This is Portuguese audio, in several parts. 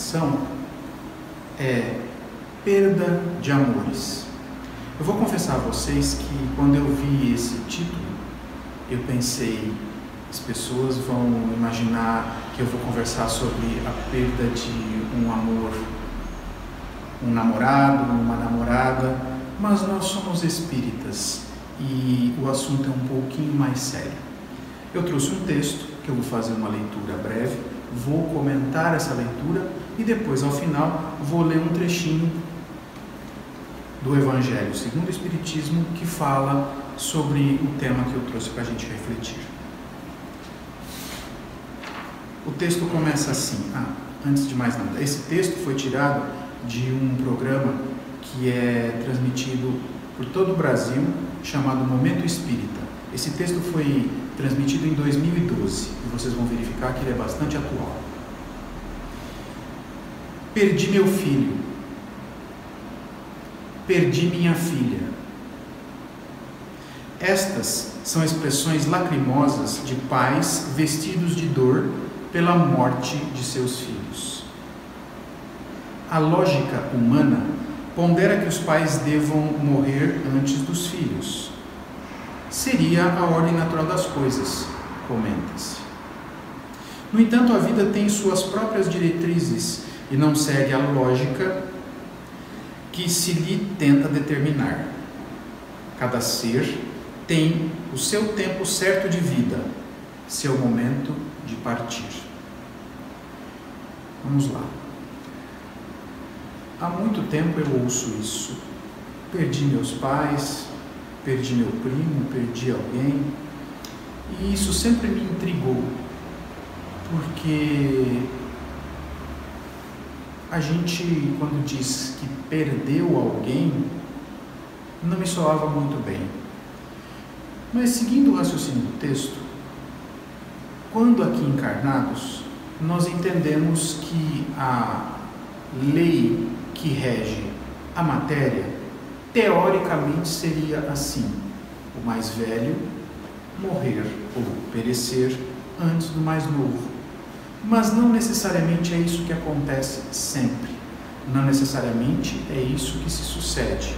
reflexão é perda de amores. Eu vou confessar a vocês que quando eu vi esse título, eu pensei, as pessoas vão imaginar que eu vou conversar sobre a perda de um amor, um namorado, uma namorada, mas nós somos espíritas e o assunto é um pouquinho mais sério. Eu trouxe um texto que eu vou fazer uma leitura breve, vou comentar essa leitura e depois, ao final, vou ler um trechinho do Evangelho segundo o Espiritismo que fala sobre o tema que eu trouxe para a gente refletir. O texto começa assim. Ah, antes de mais nada, esse texto foi tirado de um programa que é transmitido por todo o Brasil chamado Momento Espírita. Esse texto foi transmitido em 2012 e vocês vão verificar que ele é bastante atual. Perdi meu filho. Perdi minha filha. Estas são expressões lacrimosas de pais vestidos de dor pela morte de seus filhos. A lógica humana pondera que os pais devam morrer antes dos filhos. Seria a ordem natural das coisas, comenta-se. No entanto, a vida tem suas próprias diretrizes e não segue a lógica que se lhe tenta determinar. Cada ser tem o seu tempo certo de vida, seu momento de partir. Vamos lá. Há muito tempo eu ouço isso. Perdi meus pais, perdi meu primo, perdi alguém. E isso sempre me intrigou, porque a gente, quando diz que perdeu alguém, não me soava muito bem. Mas seguindo o raciocínio do texto, quando aqui encarnados, nós entendemos que a lei que rege a matéria, teoricamente seria assim: o mais velho morrer ou perecer antes do mais novo. Mas não necessariamente é isso que acontece sempre. Não necessariamente é isso que se sucede.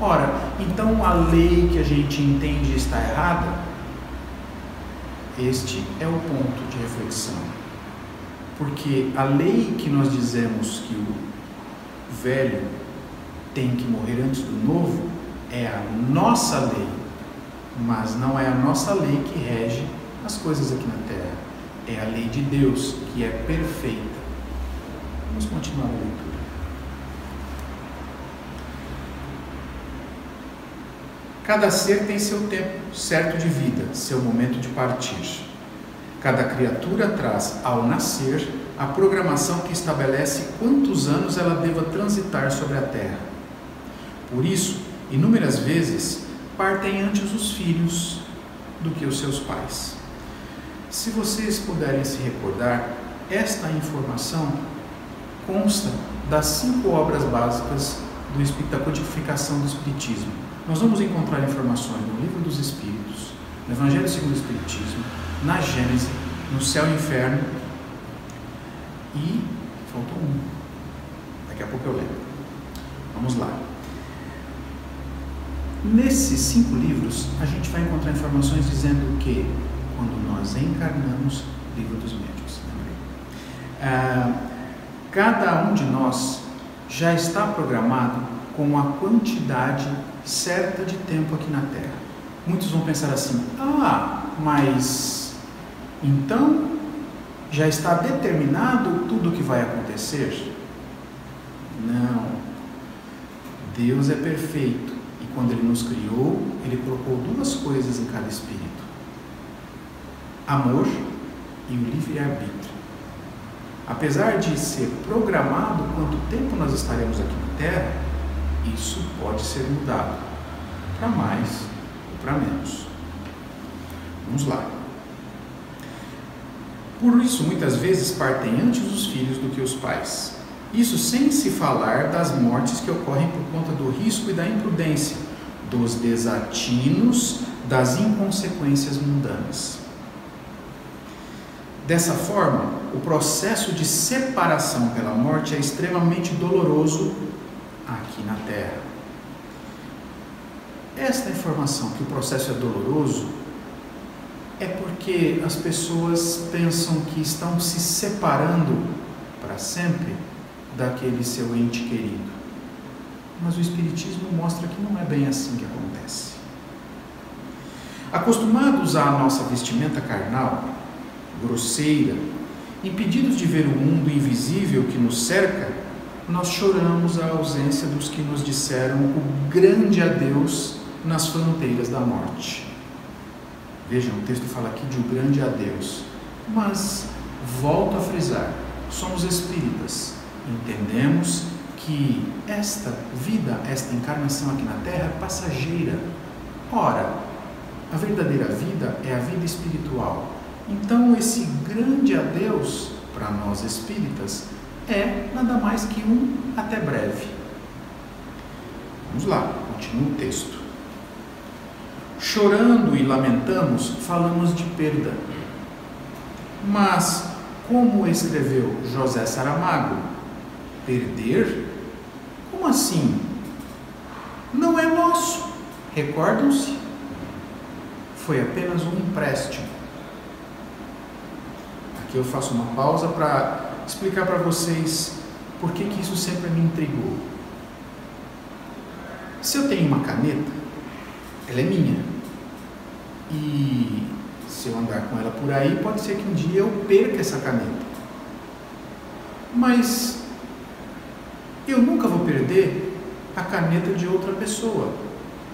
Ora, então a lei que a gente entende está errada? Este é o ponto de reflexão. Porque a lei que nós dizemos que o velho tem que morrer antes do novo é a nossa lei, mas não é a nossa lei que rege as coisas aqui na terra. É a lei de Deus que é perfeita. Vamos continuar a leitura. Cada ser tem seu tempo certo de vida, seu momento de partir. Cada criatura traz, ao nascer, a programação que estabelece quantos anos ela deva transitar sobre a terra. Por isso, inúmeras vezes, partem antes os filhos do que os seus pais. Se vocês puderem se recordar, esta informação consta das cinco obras básicas do, da codificação do Espiritismo. Nós vamos encontrar informações no Livro dos Espíritos, no Evangelho segundo o Espiritismo, na Gênese, no Céu e Inferno e faltou um. Daqui a pouco eu lembro. Vamos lá. Nesses cinco livros, a gente vai encontrar informações dizendo que quando nós encarnamos, livro dos médicos, ah, cada um de nós já está programado com a quantidade certa de tempo aqui na Terra. muitos vão pensar assim: ah, mas então já está determinado tudo o que vai acontecer? Não. Deus é perfeito e quando Ele nos criou, Ele colocou duas coisas em cada espírito: amor e o livre-arbítrio. Apesar de ser programado quanto tempo nós estaremos aqui na Terra, isso pode ser mudado para mais ou para menos. Vamos lá. Por isso, muitas vezes partem antes os filhos do que os pais. Isso sem se falar das mortes que ocorrem por conta do risco e da imprudência, dos desatinos, das inconsequências mundanas. Dessa forma, o processo de separação pela morte é extremamente doloroso aqui na Terra. Esta informação que o processo é doloroso é porque as pessoas pensam que estão se separando para sempre daquele seu ente querido. Mas o Espiritismo mostra que não é bem assim que acontece. Acostumados à nossa vestimenta carnal, grosseira, impedidos de ver o mundo invisível que nos cerca, nós choramos a ausência dos que nos disseram o grande adeus nas fronteiras da morte. Vejam, o texto fala aqui de um grande adeus. Mas, volto a frisar, somos espíritas. Entendemos que esta vida, esta encarnação aqui na Terra é passageira. Ora, a verdadeira vida é a vida espiritual. Então, esse grande adeus para nós espíritas é nada mais que um até breve. Vamos lá, continua o texto. Chorando e lamentamos, falamos de perda. Mas, como escreveu José Saramago, perder? Como assim? Não é nosso. Recordam-se? Foi apenas um empréstimo. Aqui eu faço uma pausa para explicar para vocês por que, que isso sempre me intrigou. Se eu tenho uma caneta, ela é minha. E se eu andar com ela por aí, pode ser que um dia eu perca essa caneta. Mas eu nunca vou perder a caneta de outra pessoa,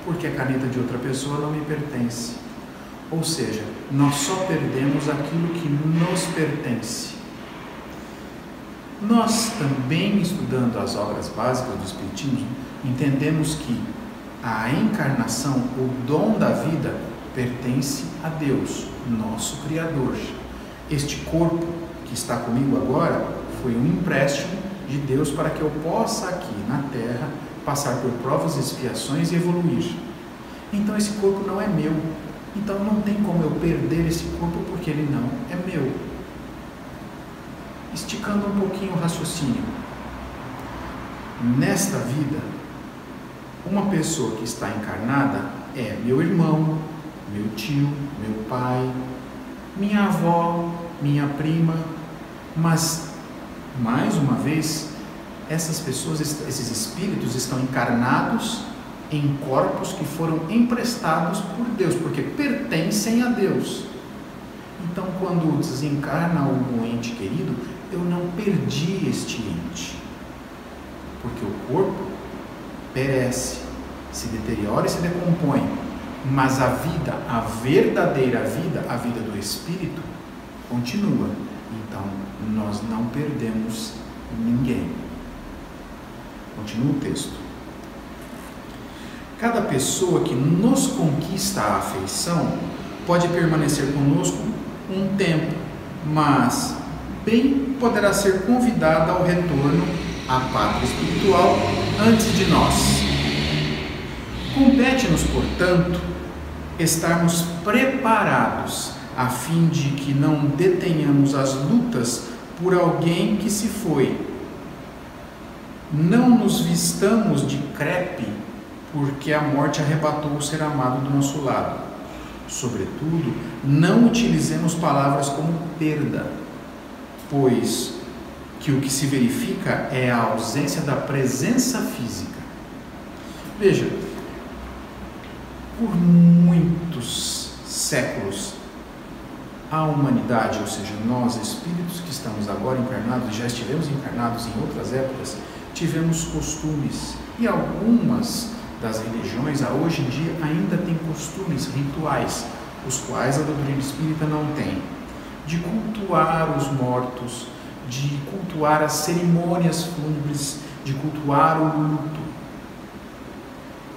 porque a caneta de outra pessoa não me pertence. Ou seja, nós só perdemos aquilo que nos pertence. Nós também, estudando as obras básicas do Espiritismo, entendemos que a encarnação, o dom da vida, pertence a Deus, nosso Criador. Este corpo que está comigo agora foi um empréstimo de Deus para que eu possa aqui na terra passar por provas e expiações e evoluir. Então esse corpo não é meu. Então não tem como eu perder esse corpo porque ele não é meu. Esticando um pouquinho o raciocínio. Nesta vida, uma pessoa que está encarnada é meu irmão, meu tio, meu pai, minha avó, minha prima, mas mais uma vez, essas pessoas, esses espíritos estão encarnados em corpos que foram emprestados por Deus, porque pertencem a Deus. Então, quando desencarna algum ente querido, eu não perdi este ente, porque o corpo perece, se deteriora e se decompõe mas a vida, a verdadeira vida, a vida do Espírito, continua. Então, nós não perdemos ninguém. Continua o texto. Cada pessoa que nos conquista a afeição pode permanecer conosco um tempo, mas bem poderá ser convidada ao retorno à pátria espiritual antes de nós. Compete-nos, portanto, estarmos preparados a fim de que não detenhamos as lutas por alguém que se foi. Não nos vistamos de crepe porque a morte arrebatou o ser amado do nosso lado. Sobretudo, não utilizemos palavras como perda, pois que o que se verifica é a ausência da presença física. Veja, por muito muitos séculos, a humanidade, ou seja, nós espíritos que estamos agora encarnados, já estivemos encarnados em outras épocas, tivemos costumes e algumas das religiões, hoje em dia, ainda tem costumes rituais, os quais a doutrina espírita não tem, de cultuar os mortos, de cultuar as cerimônias fúnebres, de cultuar o luto.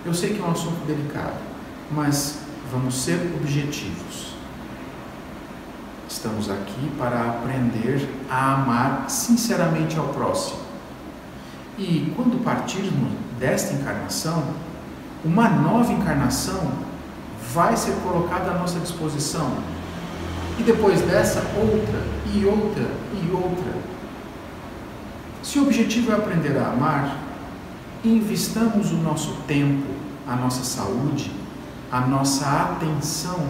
Eu sei que é um assunto delicado, mas vamos ser objetivos. Estamos aqui para aprender a amar sinceramente ao próximo. E quando partirmos desta encarnação, uma nova encarnação vai ser colocada à nossa disposição. E depois dessa, outra, e outra, e outra. Se o objetivo é aprender a amar, investamos o nosso tempo, a nossa saúde, a nossa atenção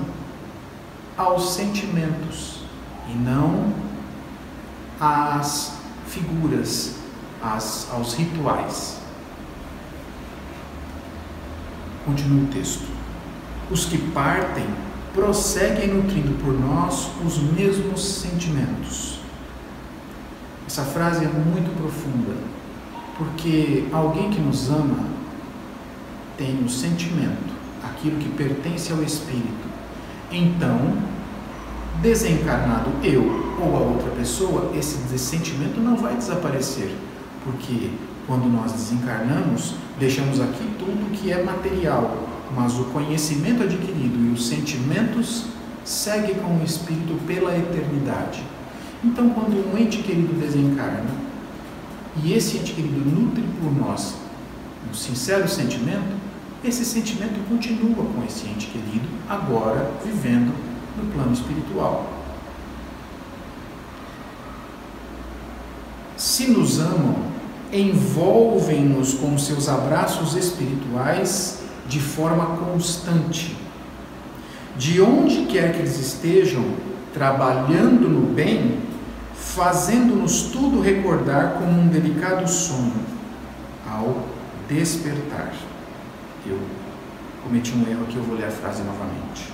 aos sentimentos e não às figuras, às, aos rituais. Continua o texto. Os que partem prosseguem nutrindo por nós os mesmos sentimentos. Essa frase é muito profunda, porque alguém que nos ama tem o um sentimento, aquilo que pertence ao espírito. Então, desencarnado eu ou a outra pessoa, esse sentimento não vai desaparecer, porque quando nós desencarnamos, deixamos aqui tudo que é material, mas o conhecimento adquirido e os sentimentos seguem com o espírito pela eternidade. Então, quando um ente querido desencarna e esse ente querido nutre por nós um sincero sentimento, esse sentimento continua com esse ente querido, agora vivendo no plano espiritual. Se nos amam, envolvem-nos com seus abraços espirituais de forma constante. De onde quer que eles estejam, trabalhando no bem, fazendo-nos tudo recordar como um delicado sono ao despertar. Eu cometi um erro aqui, eu vou ler a frase novamente.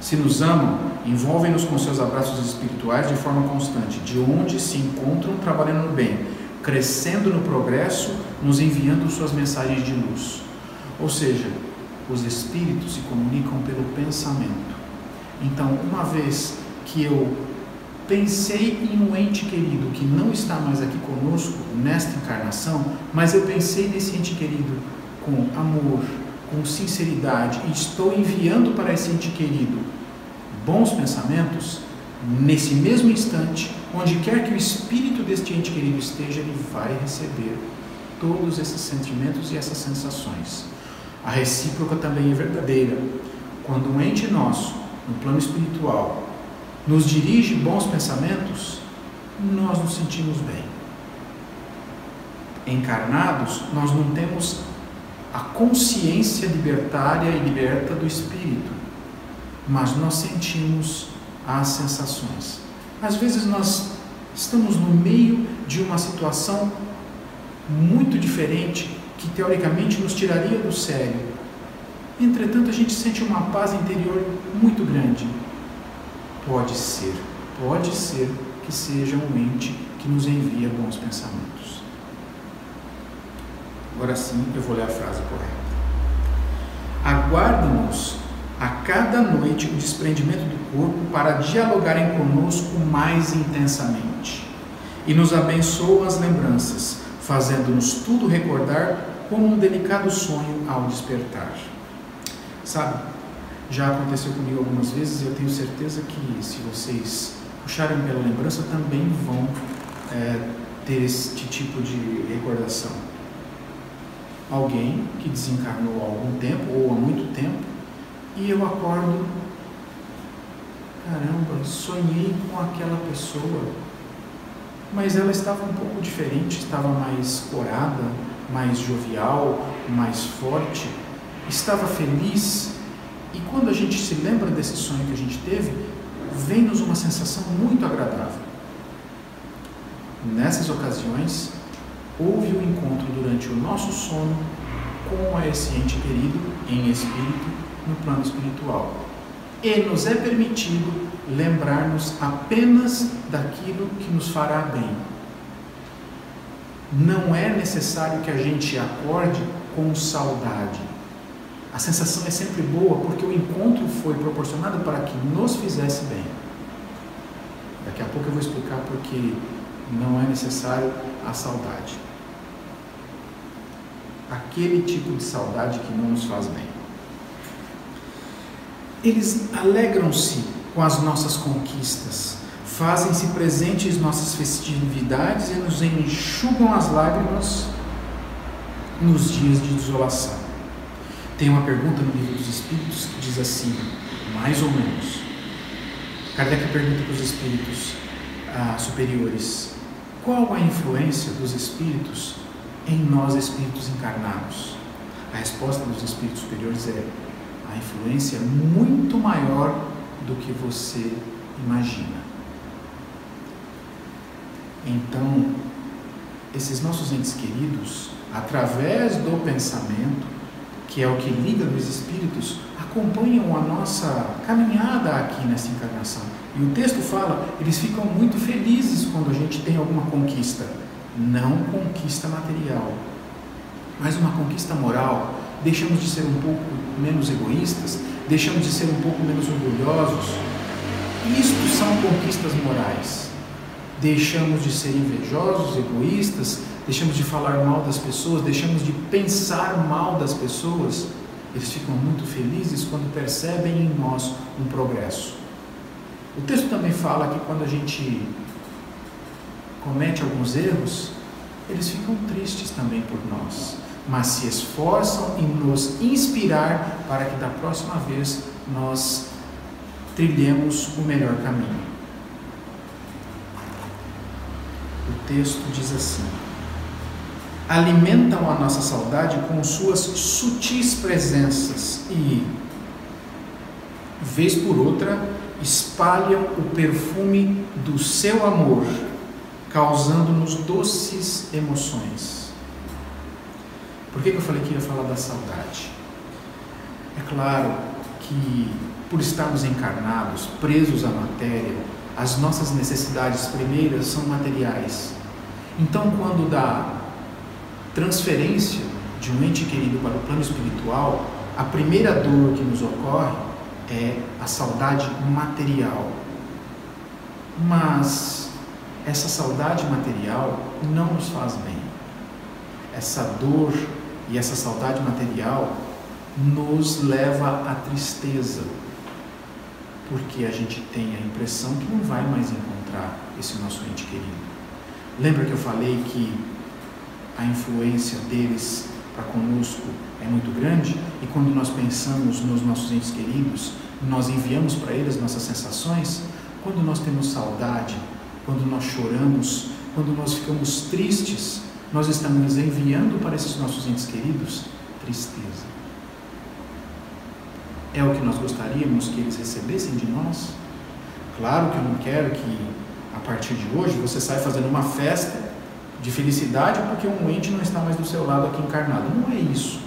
Se nos amam, envolvem-nos com seus abraços espirituais de forma constante, de onde se encontram trabalhando no bem, crescendo no progresso, nos enviando suas mensagens de luz. Ou seja, os espíritos se comunicam pelo pensamento. Então, uma vez que eu pensei em um ente querido que não está mais aqui conosco nesta encarnação, mas eu pensei nesse ente querido com amor, com sinceridade e estou enviando para esse ente querido bons pensamentos, nesse mesmo instante Onde quer que o espírito deste ente querido esteja, ele vai receber todos esses sentimentos e essas sensações. A recíproca também é verdadeira. Quando um ente nosso, no plano espiritual, nos dirige bons pensamentos, nós nos sentimos bem. Encarnados, nós não temos a consciência libertária e liberta do espírito, mas nós sentimos as sensações. Às vezes nós estamos no meio de uma situação muito diferente que teoricamente nos tiraria do sério. Entretanto, a gente sente uma paz interior muito grande. Pode ser, pode ser que seja um ente que nos envia bons pensamentos. Agora sim, eu vou ler a frase correta. Aguarda-nos a cada noite o desprendimento do corpo para dialogarem conosco mais intensamente. E nos abençoam as lembranças, fazendo-nos tudo recordar como um delicado sonho ao despertar. Sabe, já aconteceu comigo algumas vezes e eu tenho certeza que se vocês puxarem pela lembrança também vão é, ter este tipo de recordação. Alguém que desencarnou há algum tempo ou há muito tempo e eu acordo, caramba, sonhei com aquela pessoa, mas ela estava um pouco diferente, estava mais corada, mais jovial, mais forte, estava feliz. E quando a gente se lembra desse sonho que a gente teve, vem-nos uma sensação muito agradável. Nessas ocasiões, houve o um encontro durante o nosso sono com esse ente querido em espírito no plano espiritual. e nos é permitido lembrar-nos apenas daquilo que nos fará bem. Não é necessário que a gente acorde com saudade. A sensação é sempre boa porque o encontro foi proporcionado para que nos fizesse bem. Daqui a pouco eu vou explicar porque não é necessário a saudade. Aquele tipo de saudade que não nos faz bem. Eles alegram-se com as nossas conquistas, fazem-se presentes nossas festividades e nos enxugam as lágrimas nos dias de desolação. Tem uma pergunta no livro dos Espíritos que diz assim, mais ou menos. Kardec pergunta para os espíritos ah, superiores: qual a influência dos espíritos em nós, espíritos encarnados? A resposta dos espíritos superiores é: a influência é muito maior do que você imagina. Então, esses nossos entes queridos, através do pensamento, que é o que liga os espíritos, acompanham a nossa caminhada aqui nessa encarnação. E o texto fala, eles ficam muito felizes quando a gente tem alguma conquista. Não conquista material, mas uma conquista moral. Deixamos de ser um pouco menos egoístas, deixamos de ser um pouco menos orgulhosos. Isto são conquistas morais. Deixamos de ser invejosos, egoístas, deixamos de falar mal das pessoas, deixamos de pensar mal das pessoas. Eles ficam muito felizes quando percebem em nós um progresso. O texto também fala que quando a gente comete alguns erros, eles ficam tristes também por nós mas se esforçam em nos inspirar para que da próxima vez nós trilhemos o melhor caminho. O texto diz assim: alimentam a nossa saudade com suas sutis presenças e, vez por outra, espalham o perfume do seu amor, causando-nos doces emoções. Por que, que eu falei que ia falar da saudade? É claro que, por estarmos encarnados, presos à matéria, as nossas necessidades primeiras são materiais. Então, quando da transferência de um ente querido para o plano espiritual, a primeira dor que nos ocorre é a saudade material. Mas essa saudade material não nos faz bem. Essa dor e essa saudade material nos leva à tristeza, porque a gente tem a impressão que não vai mais encontrar esse nosso ente querido. Lembra que eu falei que a influência deles para conosco é muito grande e quando nós pensamos nos nossos entes queridos, nós enviamos para eles nossas sensações? Quando nós temos saudade, quando nós choramos, quando nós ficamos tristes, nós estamos enviando para esses nossos entes queridos tristeza. É o que nós gostaríamos que eles recebessem de nós? Claro que eu não quero que a partir de hoje você saia fazendo uma festa de felicidade porque um ente não está mais do seu lado aqui encarnado. Não é isso.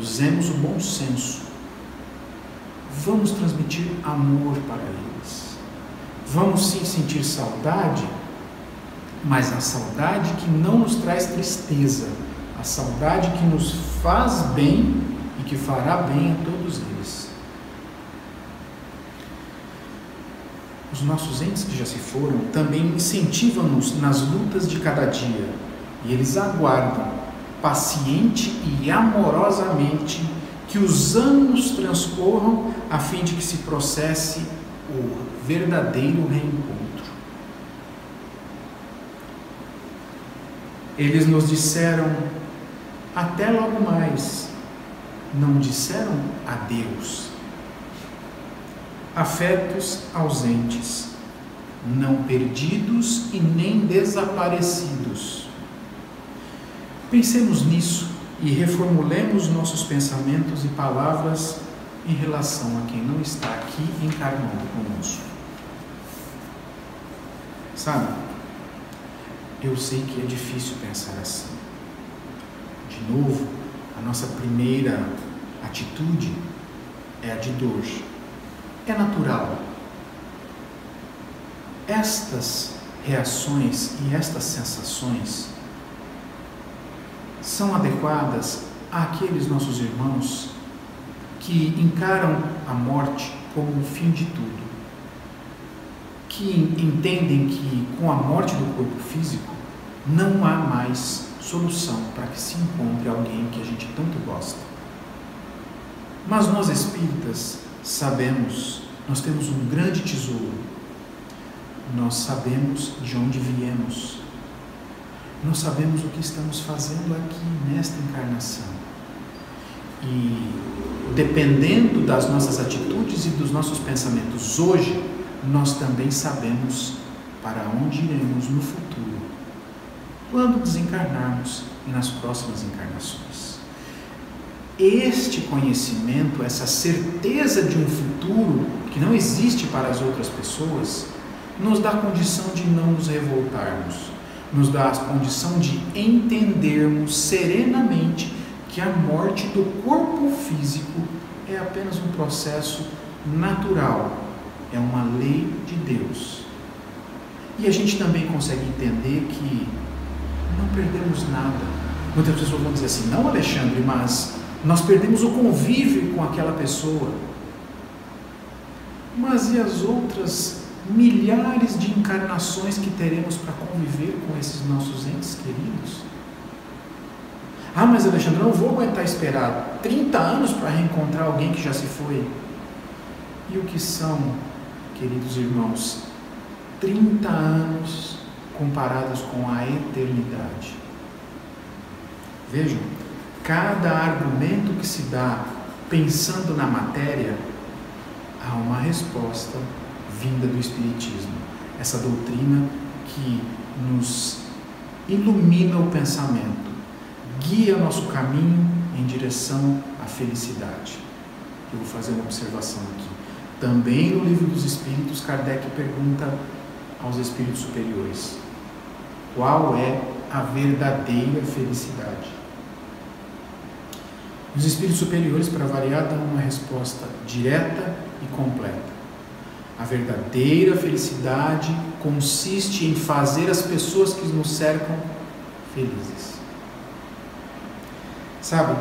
Usemos o bom senso. Vamos transmitir amor para eles. Vamos sim sentir saudade mas a saudade que não nos traz tristeza, a saudade que nos faz bem e que fará bem a todos eles. Os nossos entes que já se foram também incentivam-nos nas lutas de cada dia e eles aguardam paciente e amorosamente que os anos transcorram a fim de que se processe o verdadeiro reencontro. Eles nos disseram até logo mais, não disseram adeus. Afetos ausentes, não perdidos e nem desaparecidos. Pensemos nisso e reformulemos nossos pensamentos e palavras em relação a quem não está aqui encarnando conosco. Sabe? Eu sei que é difícil pensar assim. De novo, a nossa primeira atitude é a de dor. é natural. Estas reações e estas sensações são adequadas àqueles nossos irmãos que encaram a morte como o fim de tudo, que entendem que com a morte do corpo físico não há mais solução para que se encontre alguém que a gente tanto gosta. Mas nós espíritas sabemos, nós temos um grande tesouro. Nós sabemos de onde viemos. Nós sabemos o que estamos fazendo aqui nesta encarnação. E dependendo das nossas atitudes e dos nossos pensamentos hoje, nós também sabemos para onde iremos no futuro, quando desencarnarmos e nas próximas encarnações. Este conhecimento, essa certeza de um futuro que não existe para as outras pessoas, nos dá condição de não nos revoltarmos, nos dá a condição de entendermos serenamente que a morte do corpo físico é apenas um processo natural, é uma lei de Deus. E a gente também consegue entender que não perdemos nada. Muitas pessoas vão dizer assim: não, Alexandre, mas nós perdemos o convívio com aquela pessoa. Mas e as outras milhares de encarnações que teremos para conviver com esses nossos entes queridos? Ah, mas Alexandre, eu não vou aguentar esperar 30 anos para reencontrar alguém que já se foi. E o que são, queridos irmãos, 30 anos comparados com a eternidade? Vejam, cada argumento que se dá pensando na matéria, há uma resposta vinda do Espiritismo. Essa doutrina que nos ilumina o pensamento guia nosso caminho em direção à felicidade. Eu vou fazer uma observação aqui. Também no livro dos Espíritos, Kardec pergunta aos espíritos superiores: qual é a verdadeira felicidade? Os espíritos superiores, para variar, dão uma resposta direta e completa. A verdadeira felicidade consiste em fazer as pessoas que nos cercam felizes. Sabe,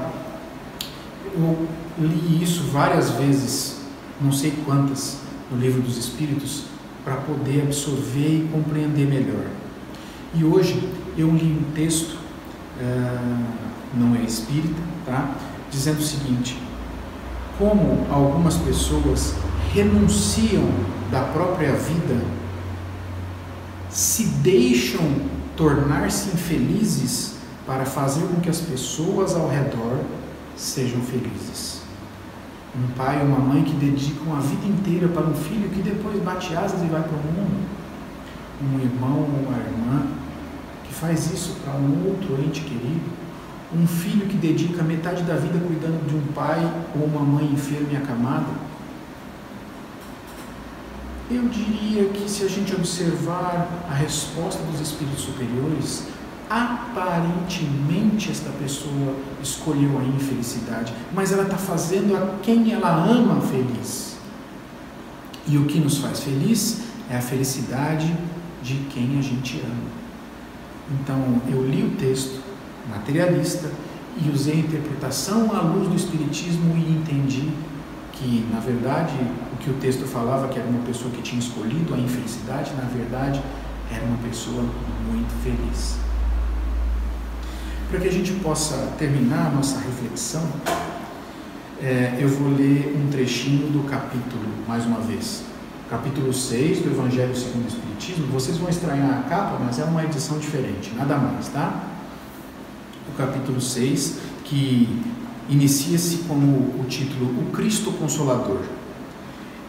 eu li isso várias vezes, não sei quantas, no livro dos Espíritos, para poder absorver e compreender melhor. E hoje eu li um texto, uh, não é espírita, tá? dizendo o seguinte: como algumas pessoas renunciam da própria vida, se deixam tornar-se infelizes para fazer com que as pessoas ao redor sejam felizes. Um pai ou uma mãe que dedicam a vida inteira para um filho que depois bate asas e vai para o mundo. Um irmão ou uma irmã que faz isso para um outro ente querido. Um filho que dedica metade da vida cuidando de um pai ou uma mãe enferma e acamada. Eu diria que se a gente observar a resposta dos espíritos superiores, aparentemente esta pessoa escolheu a infelicidade, mas ela está fazendo a quem ela ama feliz. E o que nos faz feliz é a felicidade de quem a gente ama. Então eu li o texto materialista e usei a interpretação à luz do Espiritismo e entendi que, na verdade, o que o texto falava, que era uma pessoa que tinha escolhido a infelicidade, na verdade, era uma pessoa muito feliz. Para que a gente possa terminar a nossa reflexão, é, eu vou ler um trechinho do capítulo, mais uma vez. Capítulo 6 do Evangelho segundo o Espiritismo. Vocês vão estranhar a capa, mas é uma edição diferente, nada mais, tá? O capítulo 6, que inicia-se com o título O Cristo Consolador.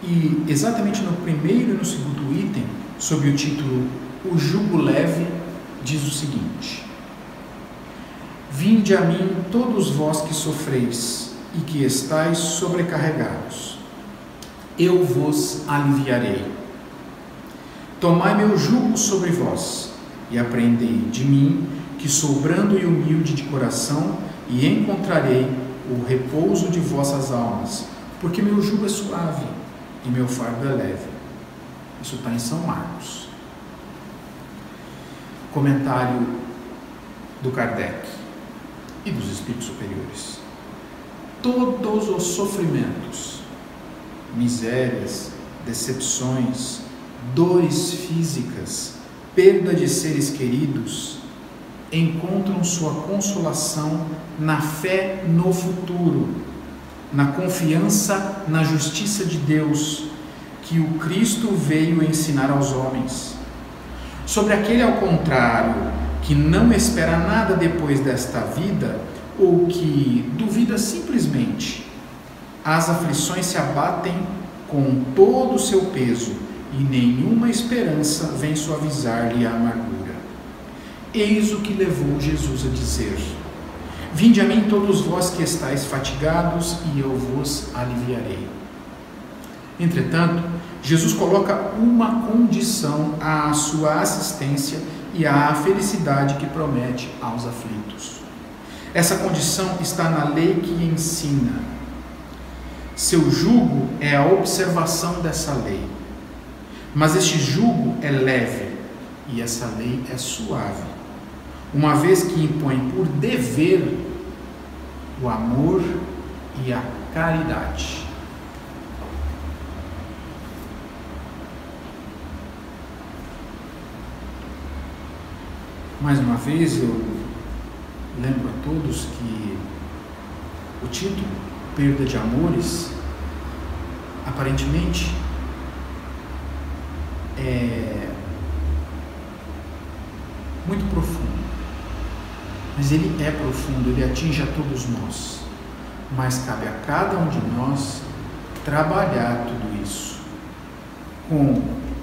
E exatamente no primeiro e no segundo item, sob o título O Jugo Leve, diz o seguinte: Vinde a mim todos vós que sofreis e que estáis sobrecarregados, eu vos aliviarei. Tomai meu jugo sobre vós e aprendei de mim, que sou brando e humilde de coração, e encontrarei o repouso de vossas almas, porque meu jugo é suave e meu fardo é leve. Isso está em São Marcos. Comentário do Kardec e dos espíritos superiores. Todos os sofrimentos, misérias, decepções, dores físicas, perda de seres queridos, encontram sua consolação na fé no futuro, na confiança na justiça de Deus que o Cristo veio ensinar aos homens. Sobre aquele, ao contrário, que não espera nada depois desta vida, ou que duvida simplesmente, as aflições se abatem com todo o seu peso e nenhuma esperança vem suavizar-lhe a amargura. Eis o que levou Jesus a dizer: Vinde a mim todos vós que estáis fatigados, e eu vos aliviarei. Entretanto, Jesus coloca uma condição à sua assistência e à felicidade que promete aos aflitos. Essa condição está na lei que ensina. Seu jugo é a observação dessa lei. Mas este jugo é leve e essa lei é suave, uma vez que impõe por dever o amor e a caridade. Mais uma vez, eu lembro a todos que o título, Perda de Amores, aparentemente é muito profundo. Mas ele é profundo, ele atinge a todos nós. Mas cabe a cada um de nós trabalhar tudo isso com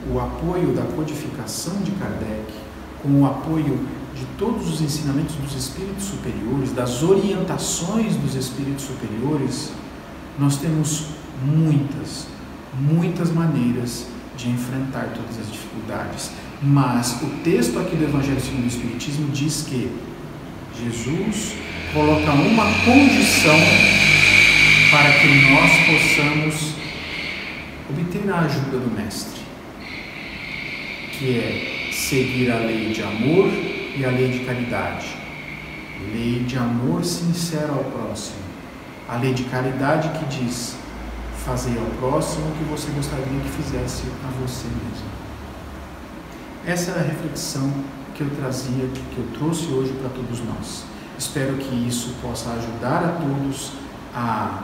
o apoio da codificação de Kardec, com o apoio de todos os ensinamentos dos espíritos superiores, das orientações dos espíritos superiores, nós temos muitas, muitas maneiras de enfrentar todas as dificuldades. Mas o texto aqui do Evangelho segundo o Espiritismo diz que Jesus coloca uma condição para que nós possamos obter a ajuda do Mestre, que é seguir a lei de amor e a lei de caridade. Lei de amor sincero ao próximo. A lei de caridade que diz: fazer ao próximo o que você gostaria que fizesse a você mesmo. Essa é a reflexão que eu trazia, que eu trouxe hoje para todos nós. Espero que isso possa ajudar a todos a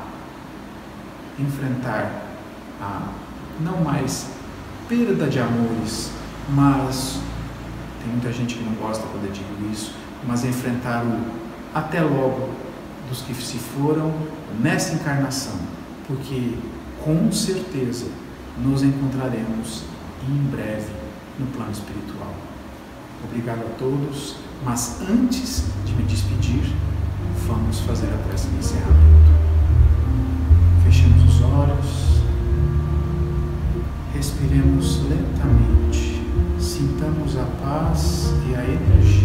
enfrentar a não mais perda de amores, mas tem muita gente que não gosta quando eu digo isso, mas enfrentar o até logo dos que se foram nessa encarnação, porque com certeza nos encontraremos em breve no plano espiritual. Obrigado a todos, mas antes de me despedir, vamos fazer a prece de encerramento. Fechemos os olhos, respiremos lentamente a paz e a energia